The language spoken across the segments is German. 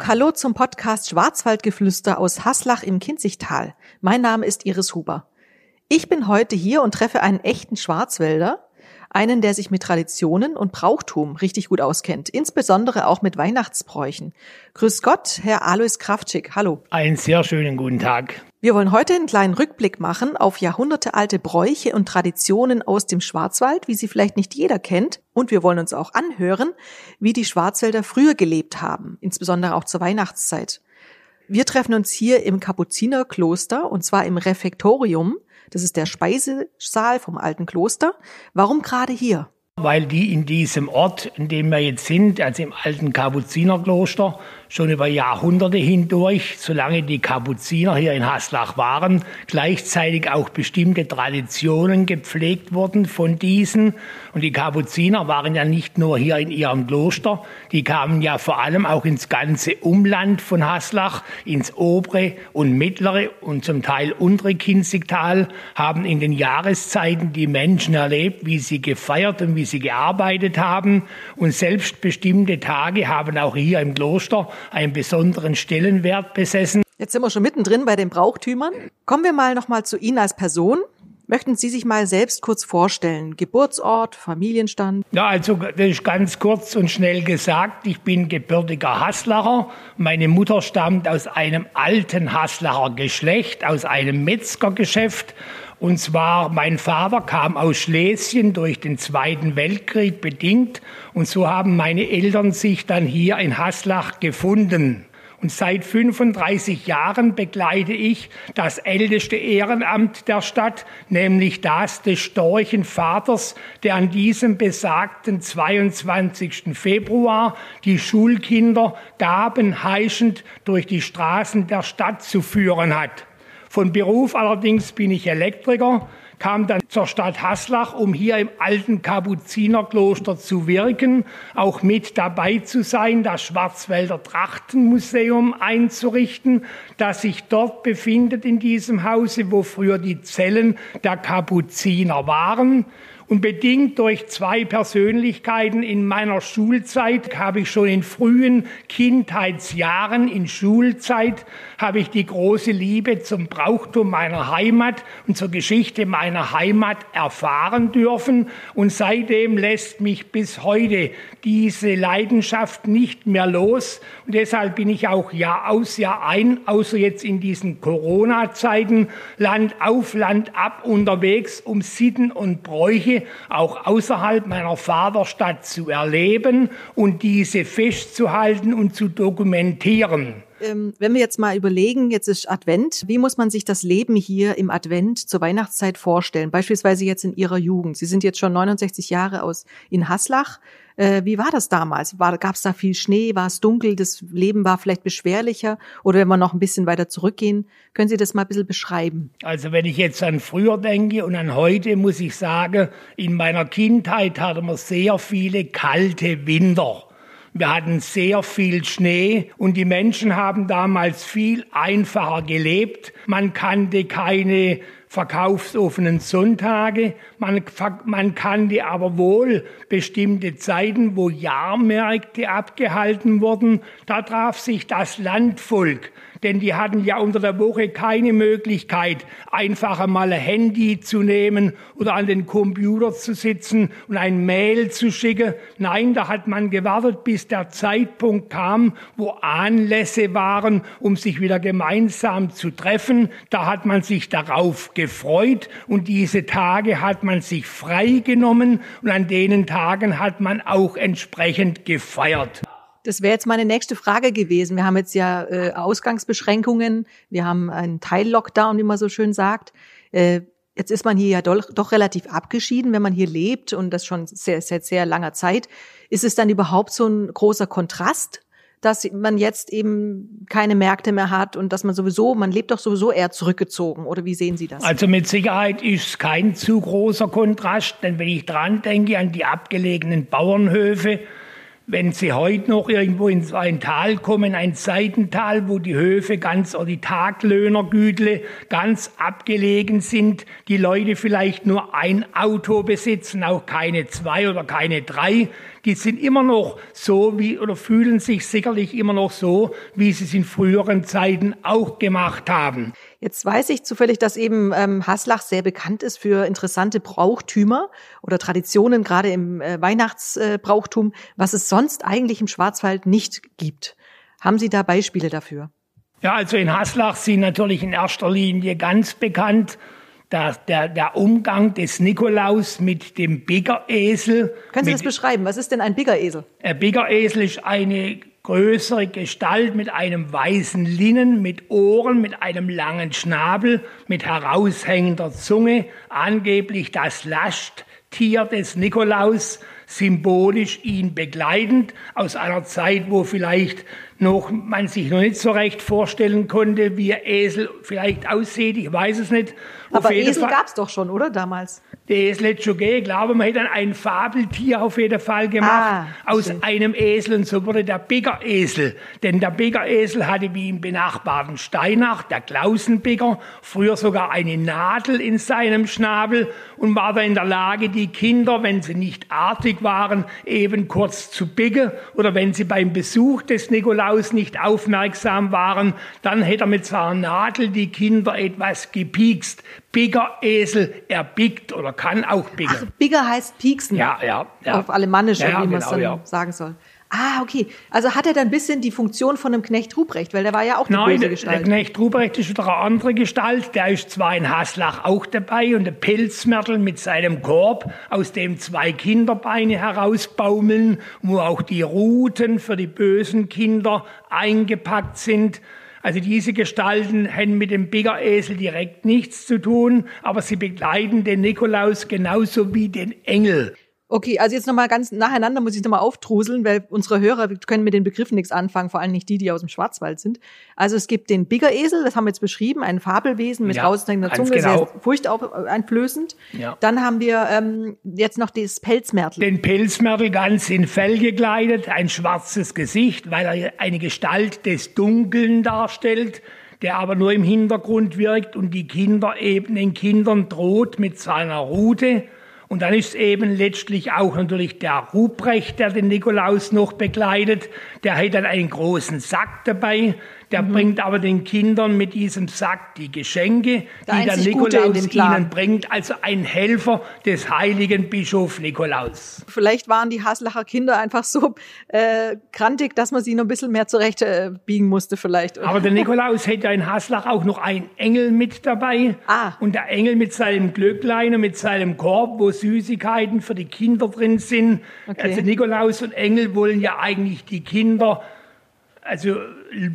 Kuckuck, hallo zum Podcast Schwarzwaldgeflüster aus Haslach im Kinzigtal. Mein Name ist Iris Huber. Ich bin heute hier und treffe einen echten Schwarzwälder, einen, der sich mit Traditionen und Brauchtum richtig gut auskennt, insbesondere auch mit Weihnachtsbräuchen. Grüß Gott, Herr Alois Kraftschick. Hallo. Einen sehr schönen guten Tag. Wir wollen heute einen kleinen Rückblick machen auf jahrhundertealte Bräuche und Traditionen aus dem Schwarzwald, wie sie vielleicht nicht jeder kennt. Und wir wollen uns auch anhören, wie die Schwarzwälder früher gelebt haben, insbesondere auch zur Weihnachtszeit. Wir treffen uns hier im Kapuzinerkloster und zwar im Refektorium. Das ist der Speisesaal vom alten Kloster. Warum gerade hier? Weil die in diesem Ort, in dem wir jetzt sind, also im alten Kapuzinerkloster, schon über Jahrhunderte hindurch, solange die Kapuziner hier in Haslach waren, gleichzeitig auch bestimmte Traditionen gepflegt wurden von diesen. Und die Kapuziner waren ja nicht nur hier in ihrem Kloster, die kamen ja vor allem auch ins ganze Umland von Haslach, ins obere und mittlere und zum Teil untere Kinzigtal, haben in den Jahreszeiten die Menschen erlebt, wie sie gefeiert und wie sie gearbeitet haben. Und selbstbestimmte Tage haben auch hier im Kloster einen besonderen Stellenwert besessen. Jetzt sind wir schon mittendrin bei den Brauchtümern. Kommen wir mal nochmal zu Ihnen als Person. Möchten Sie sich mal selbst kurz vorstellen? Geburtsort, Familienstand? Ja, also das ist ganz kurz und schnell gesagt. Ich bin gebürtiger Haslacher. Meine Mutter stammt aus einem alten Haslacher Geschlecht, aus einem Metzgergeschäft. Und zwar, mein Vater kam aus Schlesien durch den Zweiten Weltkrieg bedingt. Und so haben meine Eltern sich dann hier in Haslach gefunden. Und seit 35 Jahren begleite ich das älteste Ehrenamt der Stadt, nämlich das des Storchenvaters, der an diesem besagten 22. Februar die Schulkinder gabenheischend durch die Straßen der Stadt zu führen hat. Von Beruf allerdings bin ich Elektriker kam dann zur Stadt Haslach, um hier im alten Kapuzinerkloster zu wirken, auch mit dabei zu sein, das Schwarzwälder Trachtenmuseum einzurichten, das sich dort befindet in diesem Hause, wo früher die Zellen der Kapuziner waren. Und bedingt durch zwei Persönlichkeiten in meiner Schulzeit habe ich schon in frühen Kindheitsjahren, in Schulzeit, habe ich die große Liebe zum Brauchtum meiner Heimat und zur Geschichte meiner Heimat erfahren dürfen. Und seitdem lässt mich bis heute diese Leidenschaft nicht mehr los. Und deshalb bin ich auch Jahr aus, Jahr ein, außer jetzt in diesen Corona-Zeiten, Land auf, Land ab unterwegs, um Sitten und Bräuche auch außerhalb meiner Vaterstadt zu erleben und diese festzuhalten und zu dokumentieren. Ähm, wenn wir jetzt mal überlegen, jetzt ist Advent, wie muss man sich das Leben hier im Advent zur Weihnachtszeit vorstellen? Beispielsweise jetzt in Ihrer Jugend. Sie sind jetzt schon 69 Jahre aus in Haslach. Äh, wie war das damals? Gab es da viel Schnee? War es dunkel? Das Leben war vielleicht beschwerlicher? Oder wenn wir noch ein bisschen weiter zurückgehen, können Sie das mal ein bisschen beschreiben? Also wenn ich jetzt an früher denke und an heute, muss ich sagen, in meiner Kindheit hatten wir sehr viele kalte Winter. Wir hatten sehr viel Schnee und die Menschen haben damals viel einfacher gelebt. Man kannte keine verkaufsoffenen Sonntage. Man, man kannte aber wohl bestimmte Zeiten, wo Jahrmärkte abgehalten wurden. Da traf sich das Landvolk denn die hatten ja unter der Woche keine Möglichkeit, einfach einmal ein Handy zu nehmen oder an den Computer zu sitzen und ein Mail zu schicken. Nein, da hat man gewartet, bis der Zeitpunkt kam, wo Anlässe waren, um sich wieder gemeinsam zu treffen. Da hat man sich darauf gefreut und diese Tage hat man sich frei genommen und an denen Tagen hat man auch entsprechend gefeiert. Das wäre jetzt meine nächste Frage gewesen. Wir haben jetzt ja äh, Ausgangsbeschränkungen, wir haben einen Teil-Lockdown, wie man so schön sagt. Äh, jetzt ist man hier ja doch, doch relativ abgeschieden, wenn man hier lebt und das schon sehr, seit sehr langer Zeit. Ist es dann überhaupt so ein großer Kontrast, dass man jetzt eben keine Märkte mehr hat und dass man sowieso, man lebt doch sowieso eher zurückgezogen, oder wie sehen Sie das? Also mit Sicherheit ist kein zu großer Kontrast, denn wenn ich dran denke an die abgelegenen Bauernhöfe, wenn Sie heute noch irgendwo in ein Tal kommen, ein Seitental, wo die Höfe ganz oder die Taglöhnergütle ganz abgelegen sind, die Leute vielleicht nur ein Auto besitzen, auch keine zwei oder keine drei, die sind immer noch so wie oder fühlen sich sicherlich immer noch so, wie sie es in früheren Zeiten auch gemacht haben. Jetzt weiß ich zufällig, dass eben ähm, Haslach sehr bekannt ist für interessante Brauchtümer oder Traditionen, gerade im äh, Weihnachtsbrauchtum, äh, was es sonst eigentlich im Schwarzwald nicht gibt. Haben Sie da Beispiele dafür? Ja, also in Haslach sind natürlich in erster Linie ganz bekannt der, der, der Umgang des Nikolaus mit dem Biggeresel. Können Sie das beschreiben? Was ist denn ein Biggeresel? Ein Biggeresel ist eine größere Gestalt mit einem weißen Linnen, mit Ohren, mit einem langen Schnabel, mit heraushängender Zunge, angeblich das Lasttier des Nikolaus, symbolisch ihn begleitend, aus einer Zeit, wo vielleicht noch man sich noch nicht so recht vorstellen konnte, wie ein Esel vielleicht aussieht. Ich weiß es nicht. Aber Esel gab es doch schon, oder damals? Der Esel hätte schon gegeben. Ich glaube, man hätte dann ein Fabeltier auf jeden Fall gemacht ah, aus stimmt. einem Esel. Und so wurde der Bigger-Esel. Denn der Bigger-Esel hatte wie im benachbarten Steinach, der Klausenbigger, früher sogar eine Nadel in seinem Schnabel und war da in der Lage, die Kinder, wenn sie nicht artig waren, eben kurz zu biggen oder wenn sie beim Besuch des Nikolaus nicht aufmerksam waren, dann hätte er mit seiner Nadel die Kinder etwas gepiekst. Bigger Esel, er biegt oder kann auch biggen. Ach, bigger heißt pieksen. Ja, ja. ja. Auf Alemannisch, ja, wie man es genau, dann ja. sagen soll. Ah, okay. Also hat er dann ein bisschen die Funktion von einem Knecht Ruprecht, weil der war ja auch eine Nein, böse Gestalt. der Knecht Ruprecht ist wieder eine andere Gestalt. Der ist zwar in Haslach auch dabei und der Pilzmörtel mit seinem Korb, aus dem zwei Kinderbeine herausbaumeln, wo auch die Ruten für die bösen Kinder eingepackt sind. Also diese Gestalten haben mit dem Biggeresel direkt nichts zu tun, aber sie begleiten den Nikolaus genauso wie den Engel. Okay, also jetzt nochmal ganz nacheinander muss ich nochmal aufdruseln, weil unsere Hörer können mit den Begriffen nichts anfangen, vor allem nicht die, die aus dem Schwarzwald sind. Also es gibt den Biggeresel, das haben wir jetzt beschrieben, ein Fabelwesen mit ja, raushängender Zunge, genau. sehr furchteinflößend. Ja. Dann haben wir ähm, jetzt noch das Pelzmärtel. Den Pelzmärtel ganz in Fell gekleidet, ein schwarzes Gesicht, weil er eine Gestalt des Dunkeln darstellt der aber nur im Hintergrund wirkt und die Kinder eben den Kindern droht mit seiner Rute und dann ist eben letztlich auch natürlich der Ruprecht, der den Nikolaus noch begleitet. Der hat dann einen großen Sack dabei. Der mhm. bringt aber den Kindern mit diesem Sack die Geschenke, der die der Nikolaus ihnen bringt. Also ein Helfer des heiligen Bischof Nikolaus. Vielleicht waren die Haslacher Kinder einfach so äh, krantig, dass man sie noch ein bisschen mehr zurecht äh, musste vielleicht. Aber der Nikolaus hätte ja in Haslach auch noch einen Engel mit dabei. Ah. Und der Engel mit seinem Glöcklein und mit seinem Korb, wo Süßigkeiten für die Kinder drin sind. Okay. Also Nikolaus und Engel wollen ja eigentlich die Kinder also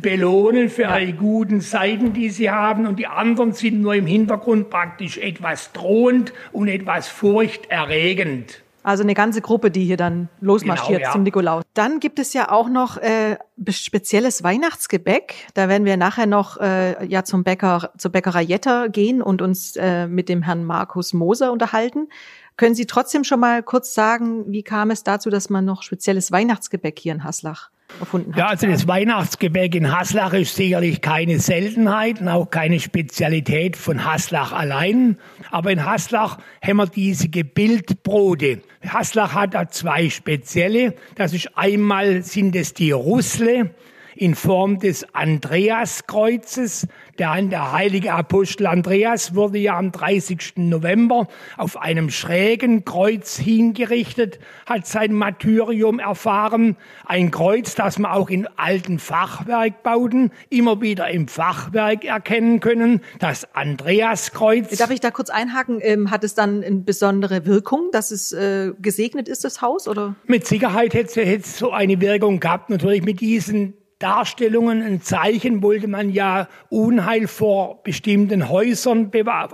belohnen für die guten Seiten, die sie haben. Und die anderen sind nur im Hintergrund praktisch etwas drohend und etwas furchterregend. Also eine ganze Gruppe, die hier dann losmarschiert genau, ja. zum Nikolaus. Dann gibt es ja auch noch äh, spezielles Weihnachtsgebäck. Da werden wir nachher noch äh, ja zum Bäcker, zur Bäckerei Jetter gehen und uns äh, mit dem Herrn Markus Moser unterhalten. Können Sie trotzdem schon mal kurz sagen, wie kam es dazu, dass man noch spezielles Weihnachtsgebäck hier in Haslach erfunden hat. Ja, also das Weihnachtsgebäck in Haslach ist sicherlich keine Seltenheit und auch keine Spezialität von Haslach allein. Aber in Haslach haben wir diese Gebildbrote. Haslach hat da zwei spezielle. Das ist einmal sind es die Russle in Form des Andreaskreuzes. Der, der heilige Apostel Andreas wurde ja am 30. November auf einem schrägen Kreuz hingerichtet, hat sein Martyrium erfahren. Ein Kreuz, das man auch in alten Fachwerkbauten immer wieder im Fachwerk erkennen können. Das Andreaskreuz. Darf ich da kurz einhaken? Ähm, hat es dann eine besondere Wirkung, dass es äh, gesegnet ist, das Haus? Oder? Mit Sicherheit hätte es so eine Wirkung gehabt, natürlich mit diesen Darstellungen, ein Zeichen wollte man ja Unheil vor bestimmten Häusern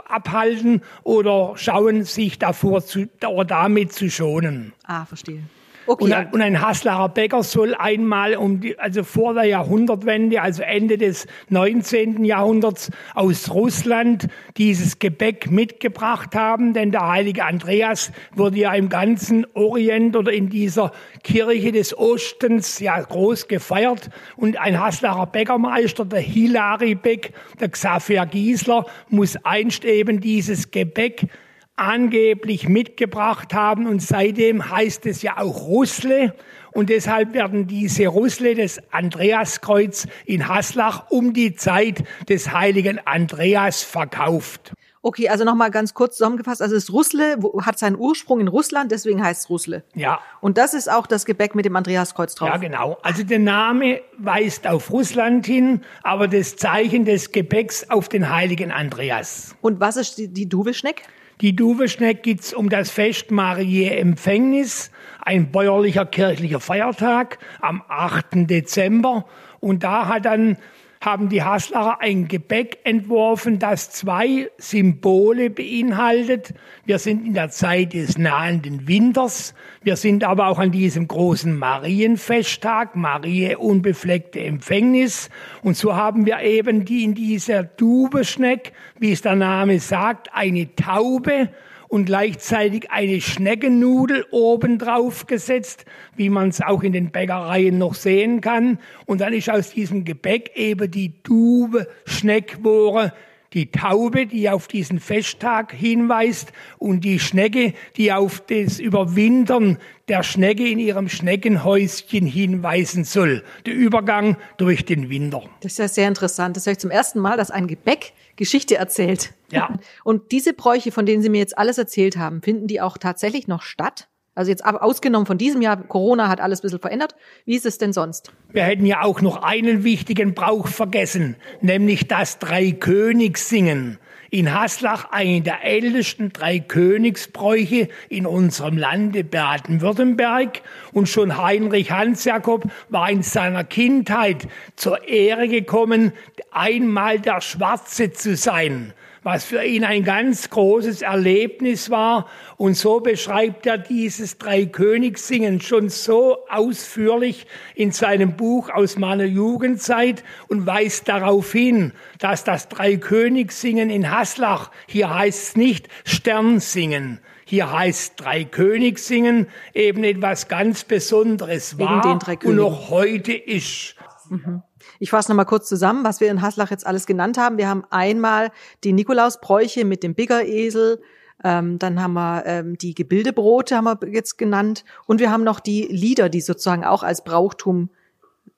abhalten oder schauen, sich davor zu, oder damit zu schonen. Ah, verstehe. Okay. Und, ein, und ein Haslacher Bäcker soll einmal um die, also vor der Jahrhundertwende, also Ende des 19. Jahrhunderts aus Russland dieses Gebäck mitgebracht haben, denn der heilige Andreas wurde ja im ganzen Orient oder in dieser Kirche des Ostens ja groß gefeiert und ein Haslacher Bäckermeister, der Hilary Beck, der Xaver Giesler, muss einst eben dieses Gebäck angeblich mitgebracht haben. Und seitdem heißt es ja auch Russle. Und deshalb werden diese Russle des Andreaskreuz in Haslach um die Zeit des heiligen Andreas verkauft. Okay, also nochmal ganz kurz zusammengefasst. Also das Russle hat seinen Ursprung in Russland, deswegen heißt es Russle. Ja. Und das ist auch das Gebäck mit dem Andreaskreuz drauf. Ja, genau. Also der Name weist auf Russland hin, aber das Zeichen des Gebäcks auf den heiligen Andreas. Und was ist die, die Duweschneck? Die Duweschneck gibt's um das Fest Mariä Empfängnis, ein bäuerlicher kirchlicher Feiertag am 8. Dezember. Und da hat dann haben die Haslacher ein Gebäck entworfen, das zwei Symbole beinhaltet. Wir sind in der Zeit des nahenden Winters. Wir sind aber auch an diesem großen Marienfesttag, Marie unbefleckte Empfängnis. Und so haben wir eben die in dieser Dubeschneck, wie es der Name sagt, eine Taube und gleichzeitig eine Schneckennudel obendrauf gesetzt, wie man es auch in den Bäckereien noch sehen kann. Und dann ist aus diesem Gebäck eben die Dube Schneckwore, die Taube, die auf diesen Festtag hinweist und die Schnecke, die auf das Überwintern der Schnecke in ihrem Schneckenhäuschen hinweisen soll. Der Übergang durch den Winter. Das ist ja sehr interessant. Das höre ich zum ersten Mal, dass ein Gebäck Geschichte erzählt. Ja. Und diese Bräuche, von denen Sie mir jetzt alles erzählt haben, finden die auch tatsächlich noch statt? Also jetzt ausgenommen von diesem Jahr, Corona hat alles ein bisschen verändert. Wie ist es denn sonst? Wir hätten ja auch noch einen wichtigen Brauch vergessen, nämlich das Dreikönigssingen. In Haslach eine der ältesten Dreikönigsbräuche in unserem Lande Baden-Württemberg. Und schon Heinrich Hans-Jakob war in seiner Kindheit zur Ehre gekommen, einmal der Schwarze zu sein was für ihn ein ganz großes Erlebnis war. Und so beschreibt er dieses Dreikönigssingen schon so ausführlich in seinem Buch aus meiner Jugendzeit und weist darauf hin, dass das Dreikönigssingen in Haslach, hier heißt es nicht Sternsingen, hier heißt Dreikönigssingen eben etwas ganz Besonderes war und noch heute ist. Mhm. Ich fasse nochmal kurz zusammen, was wir in Haslach jetzt alles genannt haben. Wir haben einmal die Nikolausbräuche mit dem Biggeresel, ähm, dann haben wir ähm, die Gebildebrote, haben wir jetzt genannt. Und wir haben noch die Lieder, die sozusagen auch als Brauchtum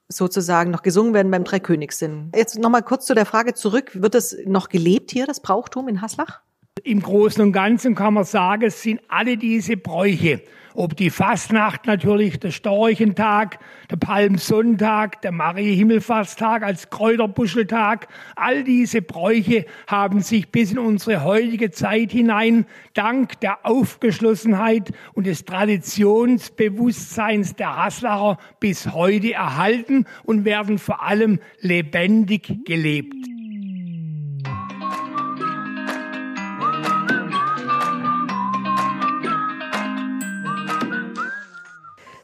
sozusagen noch gesungen werden beim Dreikönigssinn. Jetzt nochmal kurz zu der Frage zurück. Wird das noch gelebt hier, das Brauchtum in Haslach? Im Großen und Ganzen kann man sagen, es sind alle diese Bräuche ob die Fastnacht natürlich, der Storchentag, der Palmsonntag, der Marie-Himmelfahrtstag als Kräuterbuscheltag, all diese Bräuche haben sich bis in unsere heutige Zeit hinein dank der Aufgeschlossenheit und des Traditionsbewusstseins der Haslacher bis heute erhalten und werden vor allem lebendig gelebt.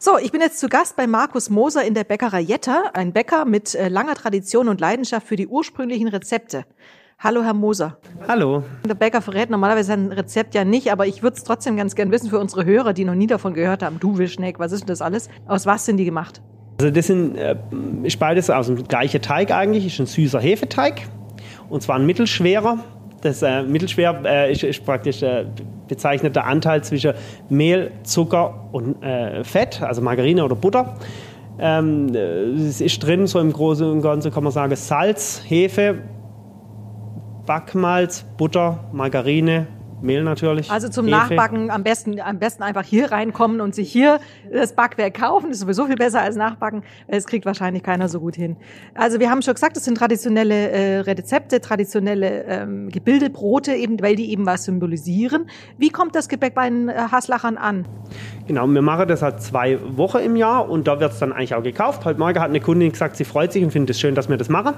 So, ich bin jetzt zu Gast bei Markus Moser in der Bäckerei Jetta, ein Bäcker mit äh, langer Tradition und Leidenschaft für die ursprünglichen Rezepte. Hallo, Herr Moser. Hallo. Der Bäcker verrät normalerweise sein Rezept ja nicht, aber ich würde es trotzdem ganz gern wissen für unsere Hörer, die noch nie davon gehört haben. Du Wischneck, was ist denn das alles? Aus was sind die gemacht? Also das sind, äh, ist beides aus dem gleichen Teig eigentlich, ist ein süßer Hefeteig und zwar ein mittelschwerer. Das äh, mittelschwer äh, ist, ist, praktisch äh, bezeichnet der Anteil zwischen Mehl, Zucker und äh, Fett, also Margarine oder Butter. Ähm, es ist drin, so im Großen und Ganzen kann man sagen, Salz, Hefe, Backmalz, Butter, Margarine, Mehl natürlich. Also zum Hefe. Nachbacken am besten, am besten einfach hier reinkommen und sich hier das Backwerk kaufen. Das ist sowieso viel besser als nachbacken. Es kriegt wahrscheinlich keiner so gut hin. Also wir haben schon gesagt, das sind traditionelle äh, Rezepte, traditionelle ähm, Gebildebrote, eben, weil die eben was symbolisieren. Wie kommt das Gebäck bei den äh, Haslachern an? Genau, wir machen das halt zwei Wochen im Jahr und da wird es dann eigentlich auch gekauft. Heute Morgen hat eine Kundin gesagt, sie freut sich und findet es schön, dass wir das machen.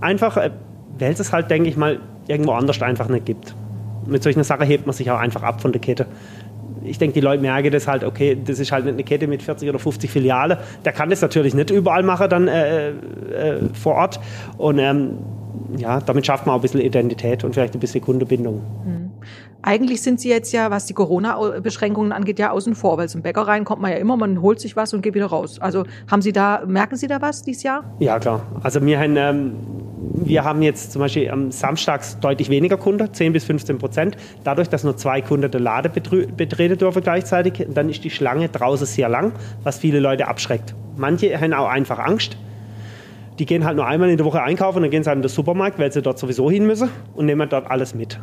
Einfach, äh, weil es halt, denke ich mal, irgendwo anders einfach nicht gibt mit solchen Sachen hebt man sich auch einfach ab von der Kette. Ich denke, die Leute merken das halt, okay, das ist halt nicht eine Kette mit 40 oder 50 Filialen. Der kann das natürlich nicht überall machen dann äh, äh, vor Ort. Und ähm, ja, damit schafft man auch ein bisschen Identität und vielleicht ein bisschen Kundebindung. Mhm. Eigentlich sind Sie jetzt ja, was die Corona-Beschränkungen angeht, ja außen vor, weil zum Bäcker rein kommt man ja immer, man holt sich was und geht wieder raus. Also haben Sie da, merken Sie da was dieses Jahr? Ja, klar. Also wir haben ähm, wir haben jetzt zum Beispiel am Samstags deutlich weniger Kunden, 10 bis 15 Prozent. Dadurch, dass nur zwei Kunden den Lade betreten dürfen gleichzeitig, dann ist die Schlange draußen sehr lang, was viele Leute abschreckt. Manche haben auch einfach Angst. Die gehen halt nur einmal in der Woche einkaufen, dann gehen sie halt in den Supermarkt, weil sie dort sowieso hin müssen und nehmen dort alles mit.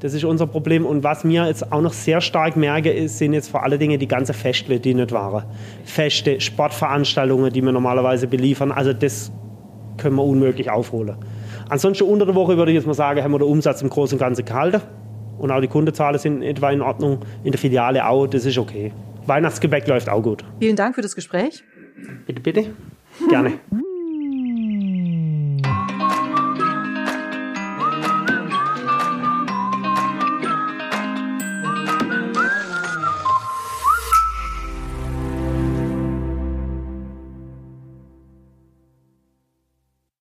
Das ist unser Problem. Und was mir jetzt auch noch sehr stark merke, ist, sind jetzt vor allen Dingen die ganzen Feste, die nicht waren. Feste, Sportveranstaltungen, die wir normalerweise beliefern. Also das können wir unmöglich aufholen. Ansonsten unter der Woche würde ich jetzt mal sagen, haben wir den Umsatz im Großen und Ganzen gehalten. Und auch die Kundenzahlen sind etwa in Ordnung. In der Filiale auch, das ist okay. Weihnachtsgebäck läuft auch gut. Vielen Dank für das Gespräch. Bitte, bitte. Gerne.